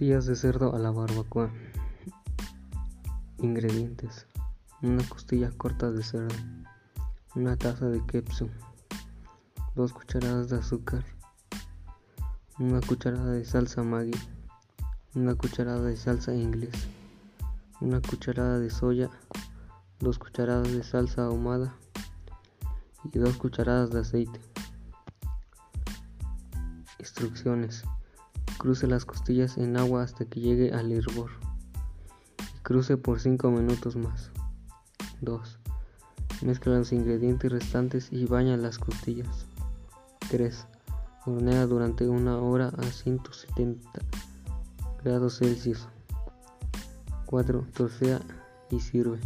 Costillas de cerdo a la barbacoa. Ingredientes: una costilla corta de cerdo, una taza de ketchup, dos cucharadas de azúcar, una cucharada de salsa Maggi, una cucharada de salsa inglés, una cucharada de soya, dos cucharadas de salsa ahumada. Y dos cucharadas de aceite. Instrucciones Cruce las costillas en agua hasta que llegue al hervor. cruce por 5 minutos más. 2. Mezcla los ingredientes restantes y baña las costillas. 3. Hornea durante una hora a 170 grados Celsius. 4. Torcea y sirve.